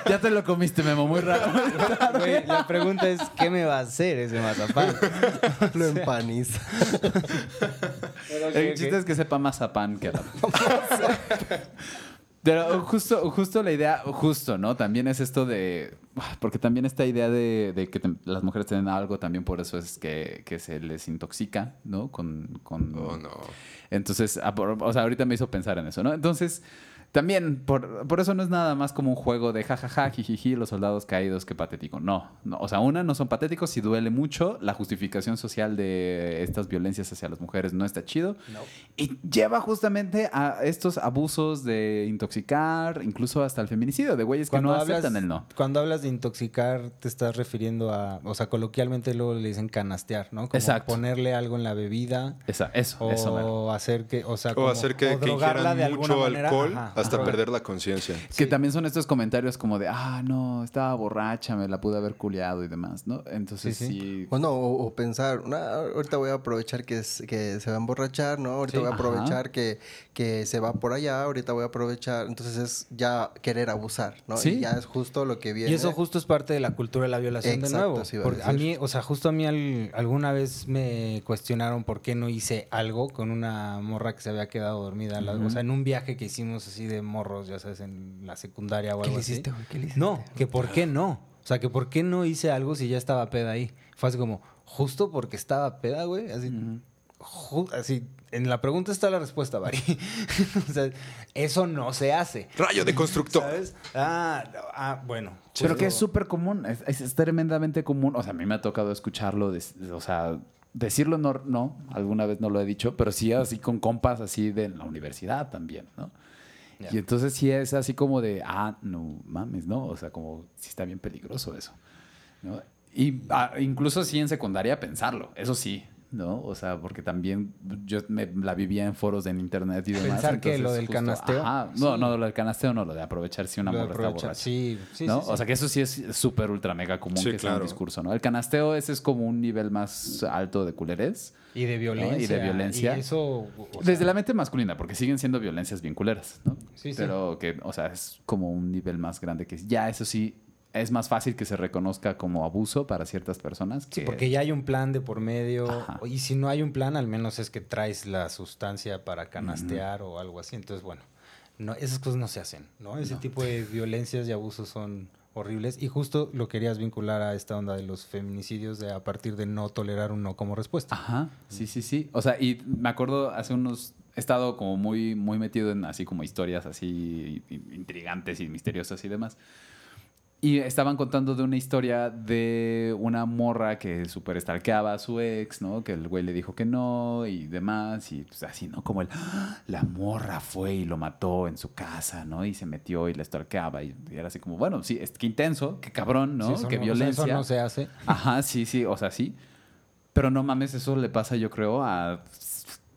Ya te lo comiste, Memo, muy raro. [laughs] Güey, la pregunta es: ¿qué me va a hacer ese mazapán? [laughs] Lo empaniza. El chiste es que sepa pan que la... Pero justo, justo la idea, justo, ¿no? También es esto de... Porque también esta idea de, de que te- las mujeres tienen algo, también por eso es que, que se les intoxica, ¿no? Con... con Oh, no. Entonces, ah, o sea, ahorita me hizo pensar en eso, ¿no? Entonces, también, por, por eso no es nada más como un juego de jajaja, jijiji, los soldados caídos, qué patético. No, no, o sea, una, no son patéticos y duele mucho. La justificación social de estas violencias hacia las mujeres no está chido. Y lleva justamente a estos abusos de intoxicar, incluso hasta el feminicidio, de güeyes que no aceptan el no. Cuando hablas de intoxicar, te estás refiriendo a. O sea, coloquialmente luego le dicen canastear, ¿no? Como Exacto. ponerle algo en la bebida. Esa, eso, O eso, mero. hacer que. O sea, O como- hacer que, o que drogarla ingieran de alguna mucho manera. alcohol Ajá, hasta ajá. perder la conciencia. Que también son estos comentarios como de, ah, no, estaba borracha, me la pude haber culiado y demás, ¿no? Entonces Sí, sí. sí. Bueno, o, o pensar, "Nah, ahorita voy a aprovechar que, es- que se va a emborrachar, ¿no? Ahorita Sí. voy a aprovechar que, que se va por allá, ahorita voy a aprovechar. Entonces es ya querer abusar, ¿no? Sí. Y ya es justo lo que viene. Y eso justo es parte de la cultura de la violación Exacto, de nuevo. sí a Porque a decir. mí, o sea, justo a mí al- alguna vez me cuestionaron por qué no hice algo con una morra que se había quedado dormida. la- O sea, en un viaje que hicimos así de morros, ya sabes, en la secundaria o ¿Qué algo le así. hiciste, güey? ¿Qué le hiciste? No, que por qué no. O sea, que por qué no hice algo si ya estaba peda ahí. Fue así como, justo porque estaba peda, güey. Así, así, en la pregunta está la respuesta, Bari. [laughs] o sea, eso no se hace. Rayo de constructor. ¿Sabes? Ah, ah, bueno. Pero justo- que es súper común, es, es- es tremendamente común. O sea, a mí me ha tocado escucharlo, o sea, decirlo no, no, alguna vez no lo he dicho, pero sí así con compas así de la universidad también, ¿no? Y entonces sí es así como de, ah, no mames, ¿no? O sea, como sí está bien peligroso eso. Y ah, incluso sí en secundaria pensarlo, eso sí, ¿no? O sea, porque también yo me la vivía en foros en internet y demás. Pensar que lo del canasteo. ajá, no, no, lo del canasteo no, lo de aprovechar si una morra está borracha. Sí, sí, ¿no? sí, sí. O sea, que eso sí es súper ultra mega común Sí, que sea un claro. discurso, ¿no? El canasteo ese es como un nivel más alto de culerés. Y de violencia. Y de violencia. Y eso. o sea, Desde la mente masculina, porque siguen siendo violencias bien culeras, ¿no? Sí, sí. Pero que, o sea, es como un nivel más grande que ya eso sí es más fácil que se reconozca como abuso para ciertas personas. sí, que- porque ya hay un plan de por medio. Ajá. Y si no hay un plan, al menos es que traes la sustancia para canastear o algo así. Entonces, bueno, no, esas cosas no se hacen, ¿no? Ese tipo de violencias y abusos son horribles. Y justo lo querías vincular a esta onda de los feminicidios de a partir de no tolerar un no como respuesta. Ajá, sí, sí, sí. O sea, y me acuerdo hace unos... He estado como muy, muy metido en así como historias así intrigantes y misteriosas y demás. Y estaban contando de una historia de una morra que súper estalqueaba a su ex, ¿no? Que el güey le dijo que no y demás. Y pues así, ¿no? Como el, ¡Ah! la morra fue y lo mató en su casa, ¿no? Y se metió y le estalqueaba. Y, y era así como, bueno, sí, es que intenso, qué cabrón, ¿no? Sí, qué no- violencia. eso no se hace. Ajá, sí, sí, o sea, sí. Pero no mames, eso le pasa, yo creo, a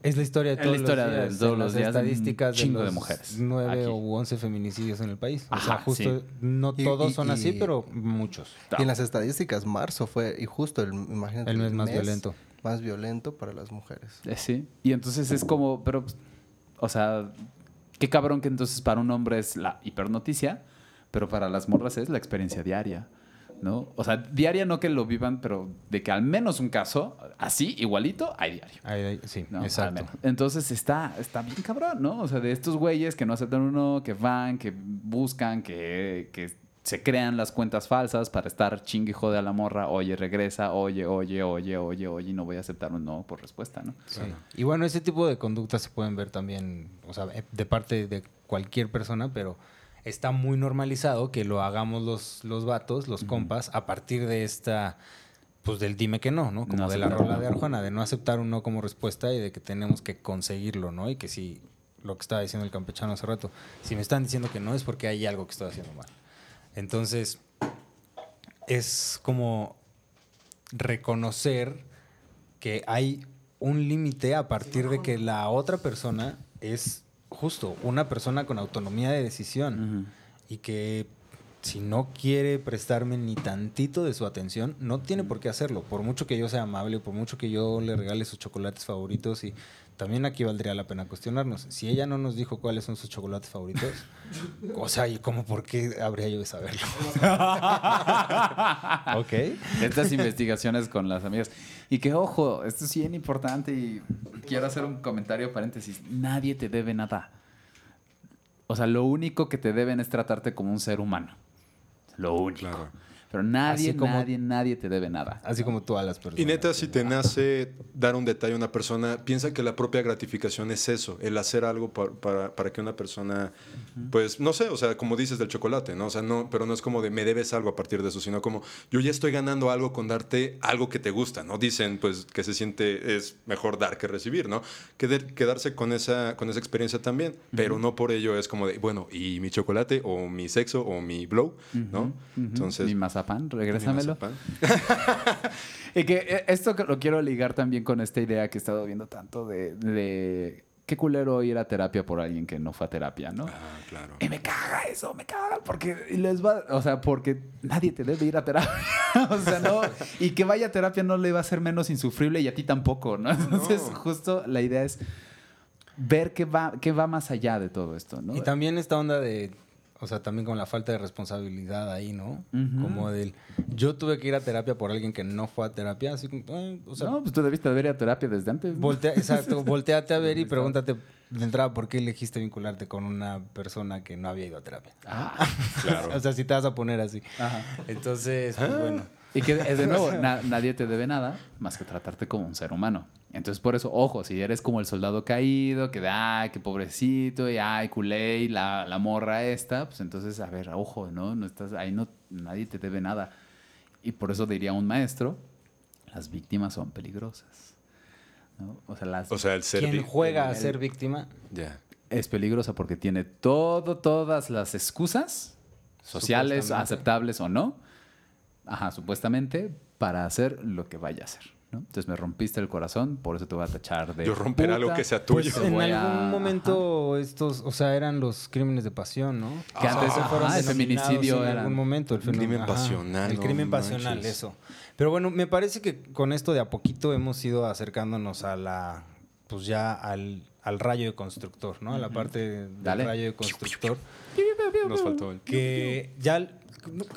Es la historia de Es la todos historia los de días. todos en los las días de un estadísticas chingo de, de los mujeres Nueve aquí. o once feminicidios en el país. o Ajá, sea, justo, sí. no todos y- son así, y- pero muchos. Y en las estadísticas, marzo fue, y justo el, imagínate, El mes más violento. Más violento para las mujeres. Eh, Sí. Y entonces es como, pero, pues, o sea, qué cabrón que entonces para un hombre es la hipernoticia, pero para las morras es la experiencia diaria, ¿no? O sea, diaria no que lo vivan, pero de que al menos un caso así, igualito, hay diario. Sí, exacto. Entonces está, está bien cabrón, ¿no? O sea, de estos güeyes que no aceptan uno, que van, que buscan, que, que se crean las cuentas falsas para estar chingue y jode a la morra, oye, regresa, oye, oye, oye, oye, oye, y no voy a aceptar un no por respuesta, ¿no? Sí. Y bueno, ese tipo de conductas se pueden ver también, o sea, eh, de parte de cualquier persona, pero está muy normalizado que lo hagamos los, los vatos, los compas, a partir de esta, pues del dime que no, ¿no? Como No de la rola de Arjona, de no aceptar un no como respuesta y de que tenemos que conseguirlo, ¿no? Y que si, lo que estaba diciendo el campechano hace rato, si me están diciendo que no es porque hay algo que estoy haciendo mal. Entonces, es como reconocer que hay un límite a partir de que la otra persona es justo una persona con autonomía de decisión y que si no quiere prestarme ni tantito de su atención, no tiene por qué hacerlo. Por mucho que yo sea amable, por mucho que yo le regale sus chocolates favoritos y también aquí valdría la pena cuestionarnos. Si ella no nos dijo cuáles son sus chocolates favoritos, [laughs] o sea, ¿y cómo por qué habría yo de saberlo? [laughs] ok. Estas investigaciones con las amigas. Y que, ojo, esto es bien importante y quiero hacer un comentario paréntesis. Nadie te debe nada. O sea, lo único que te deben es tratarte como un ser humano. Lo único. Claro. Pero nadie, como- nadie, nadie te debe nada. Así como tú a las personas. Y neta, si te nace dar un detalle a una persona, piensa que la propia gratificación es eso, el hacer algo pa- para, para que una persona, pues, no sé, o sea, como dices del chocolate, ¿no? O sea, no, pero no es como de me debes algo a partir de eso, sino como yo ya estoy ganando algo con darte algo que te gusta, ¿no? Dicen, pues, que se siente, es mejor dar que recibir, ¿no? Queder- quedarse con esa, con esa experiencia también, pero no por ello es como de, bueno, ¿y mi chocolate o mi sexo o mi blow, ¿no? Ujú. Entonces... Mi mazapán, mi regrésamelo. mazapán. [laughs] Y que eh, esto que lo quiero ligar también con esta idea que he estado viendo tanto de, de qué culero ir a terapia por alguien que no fue a terapia, ¿no? Ah, claro. Y me caga eso, me caga, porque les va, o sea, porque nadie te debe ir a terapia, [laughs] o sea, no, [laughs] y que vaya a terapia no le va a ser menos insufrible y a ti tampoco, ¿no? Entonces, justo la idea es ver qué va, qué va más allá de todo esto, ¿no? Y también esta onda de, o sea, también con la falta de responsabilidad ahí, ¿no? Como del, yo tuve que ir a terapia por alguien que no fue a terapia, así como, eh, o sea, no, pues tú debiste haber ido a terapia desde antes. voltea, exacto, [laughs] volteate a ver y pregúntate de entrada por qué elegiste vincularte con una persona que no había ido a terapia. Ah, [laughs] Claro. o sea, si te vas a poner así. ajá. Entonces, pues bueno. Y que, eh, de [laughs] nuevo, na- nadie te debe nada más que tratarte como un ser humano. Entonces, por eso, ojo, si eres como el soldado caído, que de, ay, qué pobrecito, y ay, culé, y la, la morra esta, pues entonces, a ver, ojo, ¿no? no estás, ahí no, nadie te debe nada. Y por eso diría un maestro, las víctimas son peligrosas. ¿no? O sea, las, O sea, el ser... Quien juega a ser víctima, es peligrosa porque tiene todo, todas las excusas sociales, aceptables o no, ajá, supuestamente, para hacer lo que vaya a hacer. ¿no? Entonces me rompiste el corazón, por eso te voy a tachar de. Yo romper puta. algo que sea tuyo. pues en algún a- momento estos, o sea, eran los crímenes de pasión, ¿no? Que antes, ajá, fueron el denominados feminicidio en era- algún momento. El El crimen fenómeno- ajá, pasional, El no crimen pasional, manches. eso. Pero bueno, me parece que con esto de a poquito hemos ido acercándonos a la, pues ya al, al rayo de constructor, ¿no? A la parte del Dale. rayo de constructor. Nos faltó el... que ya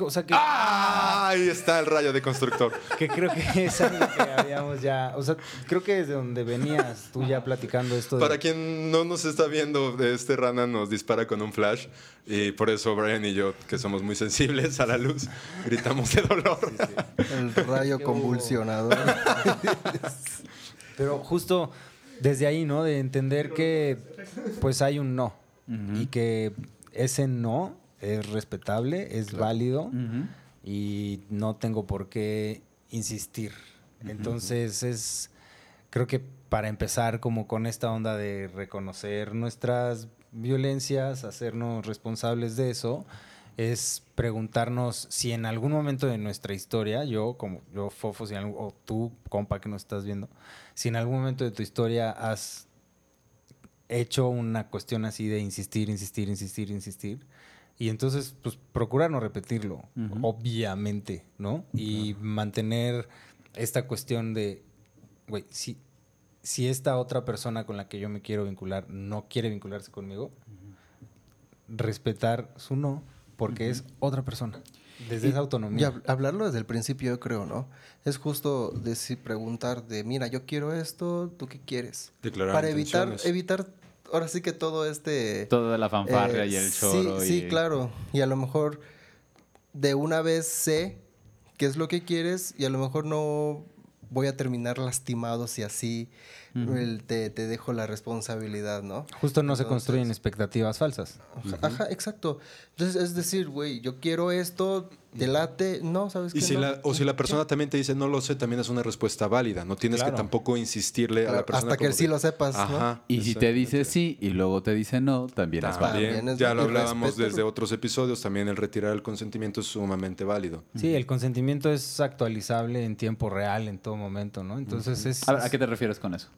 o sea, que, ¡Ah! Ahí está el rayo de constructor. [laughs] que creo que es algo que habíamos ya, o sea, creo que desde donde venías tú ya platicando esto de- Para quien no nos está viendo, este rana nos dispara con un flash y por eso Brian y yo, que somos muy sensibles a la luz, gritamos de dolor. El [laughs] rayo convulsionador. [laughs] Pero justo desde ahí, ¿no? De entender que pues hay un no y que ese no es respetable, es válido y no tengo por qué insistir. Entonces es, creo que para empezar como con esta onda de reconocer nuestras violencias, hacernos responsables de eso, es preguntarnos si en algún momento de nuestra historia, yo como yo Fofo, si algún- o tú, compa que nos estás viendo, si en algún momento de tu historia has hecho una cuestión así de insistir, insistir, insistir, insistir, y entonces pues procurar no repetirlo, obviamente, ¿no? Y mantener esta cuestión de, güey, si, si esta otra persona con la que yo me quiero vincular no quiere vincularse conmigo, respetar su no, porque es otra persona. Desde esa Y autonomía. hab- hablarlo desde el principio, yo creo, ¿no? Es justo decir, preguntar de, mira, yo quiero esto, ¿tú qué quieres? Declarar Para evitar, evitar, ahora sí que todo este... Toda la fanfarria eh, y el sí, choro. Sí, y- claro. Y a lo mejor de una vez sé qué es lo que quieres y a lo mejor no voy a terminar lastimado si así el- te, te dejo la responsabilidad, ¿no? Justo no se construyen expectativas falsas. Ajá, exacto. Entonces es decir, güey, yo quiero esto, te late, no, ¿sabes Y qué? si No. la, o si la persona también te dice no lo sé, también es una respuesta válida. No tienes Claro. que tampoco insistirle a la persona. hasta que sí lo sepas, ¿no? Ajá. Y si te dice sí y luego te dice no, también es válido. También, es ya lo válido. hablábamos desde otros episodios, también el retirar el consentimiento es sumamente válido. Sí, el consentimiento es actualizable en tiempo real en todo momento, ¿no? Entonces es... A ver, ¿a qué te refieres con eso?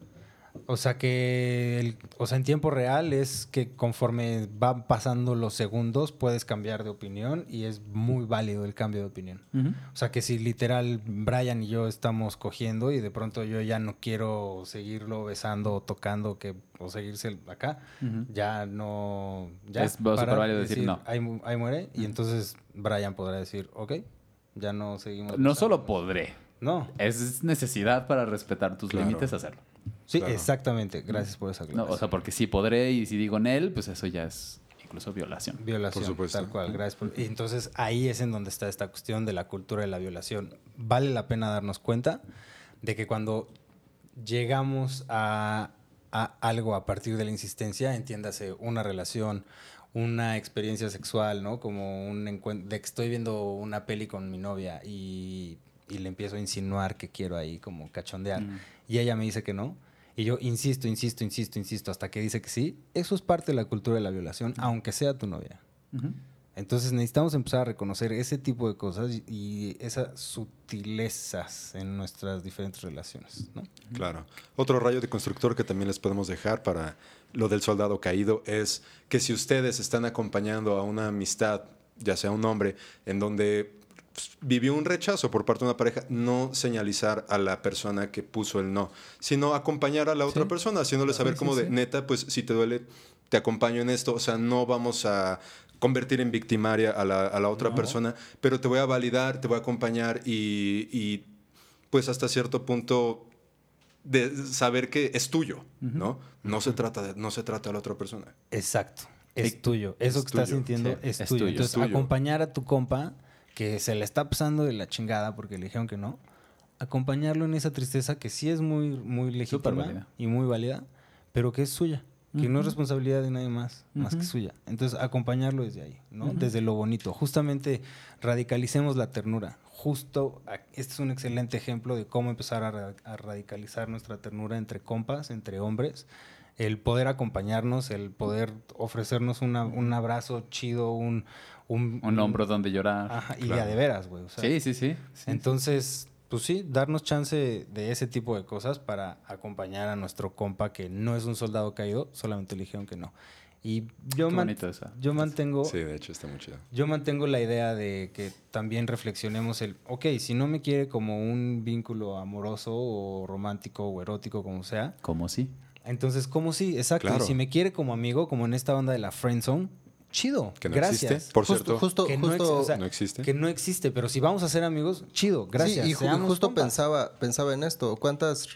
O sea que, el- o sea, en tiempo real es que conforme van pasando los segundos puedes cambiar de opinión y es muy válido el cambio de opinión. O sea que si literal Brian y yo estamos cogiendo y de pronto yo ya no quiero seguirlo besando o tocando que, o seguirse acá, ya no... Ya Es súper válido decir no. Ahí, mu- ahí muere y entonces Brian podrá decir, ok, ya no seguimos. No besando". solo podré. No, Es necesidad para respetar tus Claro. límites hacerlo. Sí, Claro. exactamente. Gracias por esa No, aclaración. o sea, porque si podré y si digo en él, pues eso ya es incluso violación. Violación, Por supuesto. tal cual, gracias. por- y entonces ahí es en donde está esta cuestión de la cultura de la violación. Vale la pena darnos cuenta de que cuando llegamos a, a algo a partir de la insistencia, entiéndase una relación, una experiencia sexual, ¿no? Como un encuentro, de que estoy viendo una peli con mi novia y, y le empiezo a insinuar que quiero ahí como cachondear y ella me dice que no. Y yo insisto, insisto, insisto, insisto, hasta que dice que sí. Eso es parte de la cultura de la violación, aunque sea tu novia. Entonces necesitamos empezar a reconocer ese tipo de cosas y- esas sutilezas en nuestras diferentes relaciones. ¿no? Claro. Otro rayo de constructor que también les podemos dejar para lo del soldado caído es que si ustedes están acompañando a una amistad, ya sea un hombre, en donde vivió un rechazo por parte de una pareja, no señalizar a la persona que puso el no, sino acompañar a la otra Sí. persona, haciéndole saber Sí, sí, como de neta, pues si te duele, te acompaño en esto, o sea, no vamos a convertir en victimaria a la, a la otra No. persona, pero te voy a validar, te voy a acompañar y, y pues hasta cierto punto de saber que es tuyo, ¿no? No se trata de, no se trata de la otra persona. Exacto. Es tuyo. Eso es que estás sintiendo es, es tuyo. tuyo. Entonces, Es tuyo. acompañar a tu compa que se le está pasando de la chingada porque le dijeron que no, acompañarlo en esa tristeza que sí es muy, muy legítima y muy válida, pero que es suya. Que no es responsabilidad de nadie más, más que suya. Entonces, acompañarlo desde ahí, ¿no? Ujú. Desde lo bonito. Justamente radicalicemos la ternura. Justo, este es un excelente ejemplo de cómo empezar a, ra- a radicalizar nuestra ternura entre compas, entre hombres. El poder acompañarnos, el poder ofrecernos una- un abrazo chido, un... Un, Un hombro donde llorar. Ajá, y de Claro. a de veras, güey. o sea, sí, sí, sí. sí. entonces, pues sí, darnos chance de ese tipo de cosas para acompañar a nuestro compa que no es un soldado caído, solamente le dijeron que no. Y yo, man- eso. yo mantengo Sí, de hecho está muy chido. yo mantengo la idea de que también reflexionemos el, ok, si no me quiere como un vínculo amoroso o romántico o erótico, como sea, Como sí. Entonces, ¿cómo sí? Exacto. Claro. Y si me quiere como amigo, como en esta onda de la friend zone, chido. Que no gracias. existe, por Justo- cierto. justo- que, no ex- o sea, no existe. que no existe, pero si vamos a ser amigos, chido, gracias. Sí, y ju- seamos justo compas. pensaba, pensaba en esto. ¿Cuántas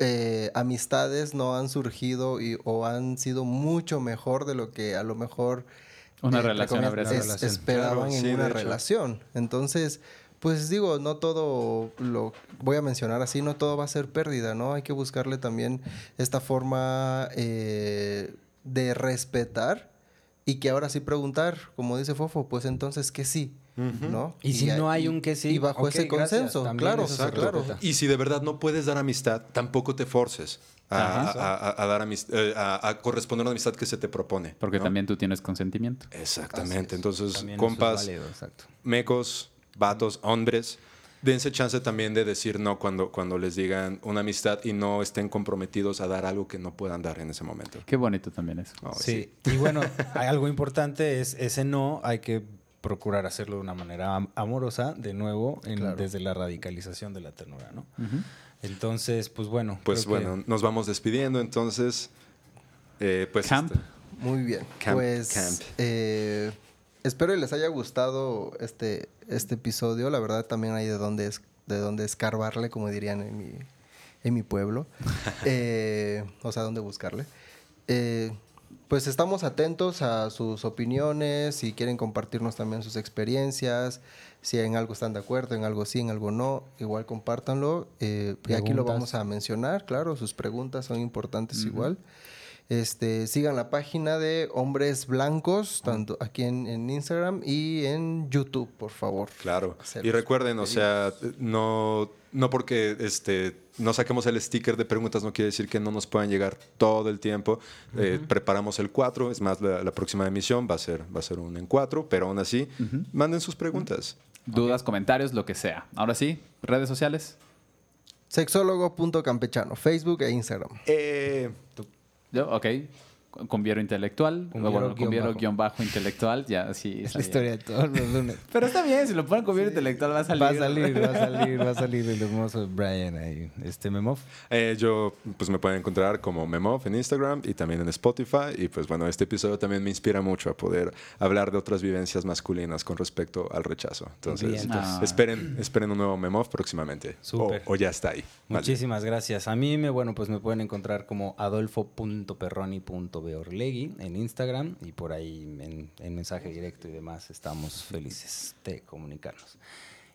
eh, amistades no han surgido y, o han sido mucho mejor de lo que a lo mejor Una eh, relación comillas, habría es- sido. relación. esperaban Claro, en sí, una relación? Entonces, pues digo, no todo lo voy a mencionar así, no todo va a ser pérdida, ¿no? Hay que buscarle también esta forma eh, de respetar y que ahora sí preguntar, como dice Fofo, pues entonces que sí, ¿no? Y si no hay un que sí, Y bajo ese consenso, claro, Exacto. claro. Y si de verdad no puedes dar amistad, tampoco te forces a, Ajá. a- a- a dar amist- eh, a, a corresponder a una amistad que se te propone. Porque ¿no? también tú tienes consentimiento. Exactamente. Entonces, es compas, válido, mecos, vatos, hombres, dense chance también de decir no cuando, cuando les digan una amistad y no estén comprometidos a dar algo que no puedan dar en ese momento. Qué bonito también eso. Oh, Sí. Y bueno, [laughs] hay algo importante es ese no, hay que procurar hacerlo de una manera am- amorosa, de nuevo, en- desde la radicalización de la ternura, ¿no? Entonces, pues bueno. Pues creo que- bueno, nos vamos despidiendo entonces. Eh, pues Camp. este, Muy bien. Camp, pues camp. eh, espero les haya gustado este, este episodio. La verdad también hay de dónde, es, de dónde escarbarle, como dirían en mi, en mi pueblo. [laughs] Eh, o sea, dónde buscarle. Eh, pues estamos atentos a sus opiniones, si quieren compartirnos también sus experiencias, si en algo están de acuerdo, en algo sí, en algo no, igual compártanlo. Eh, y aquí lo vamos a mencionar, claro, sus preguntas son importantes igual. Este, sigan la página de Hombres Blancos, tanto aquí en, en Instagram y en YouTube, por favor. Claro. Y recuerden, o sea, no, no porque este, no saquemos el sticker de preguntas no quiere decir que no nos puedan llegar todo el tiempo. Eh, preparamos el 4, es más, la, la próxima emisión va a ser, va a ser un en 4, pero aún así, manden sus preguntas. Dudas, comentarios, lo que sea. Ahora sí, redes sociales. Sexólogo.campechano, Facebook e Instagram. Eh, Yo, ok. Conviero intelectual. Conviero bueno, guion conviero bajo. guion bajo intelectual. Ya, sí. Es la historia de todos los lunes. [laughs] Pero está bien, si lo ponen conviero intelectual va a salir. Va a salir, va a salir, va a salir el hermoso Brian ahí. Este Memov. Eh, yo, pues me pueden encontrar como Memov en Instagram y también en Spotify. Y pues bueno, este episodio también me inspira mucho a poder hablar de otras vivencias masculinas con respecto al rechazo. Entonces, Bien. Ah. esperen, esperen un nuevo Memov próximamente. Súper. O, o ya está ahí. Vale. Muchísimas gracias. A mí me, bueno, pues me pueden encontrar como adolfo.perroni.beorlegui en Instagram y por ahí en, en mensaje directo y demás estamos felices de comunicarnos.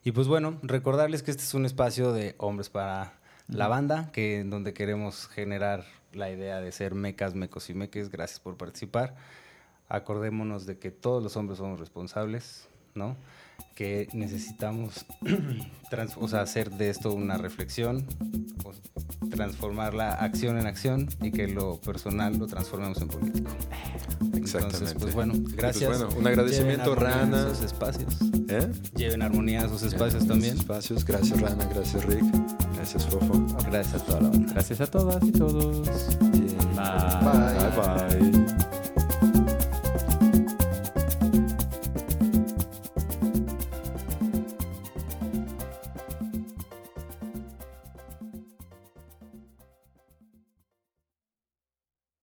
Y pues bueno, recordarles que este es un espacio de hombres para la banda, que en donde queremos generar la idea de ser mecas, mecos y meques. Gracias por participar. Acordémonos de que todos los hombres somos responsables, ¿no? Que necesitamos [clears throat] trans- o sea, hacer de esto una reflexión, o transformar la acción en acción y que lo personal lo transformemos en político. Entonces, Exactamente. pues bueno, pues gracias. bueno, un agradecimiento, Lleven armonía Rana. a sus espacios. ¿Eh? Lleven armonía a sus espacios también. Espacios. Gracias, Rana. Gracias, Rick. Gracias, Fofo. Gracias a toda la banda. Gracias a todas y todos. Bien. Bye. Bye. bye. bye.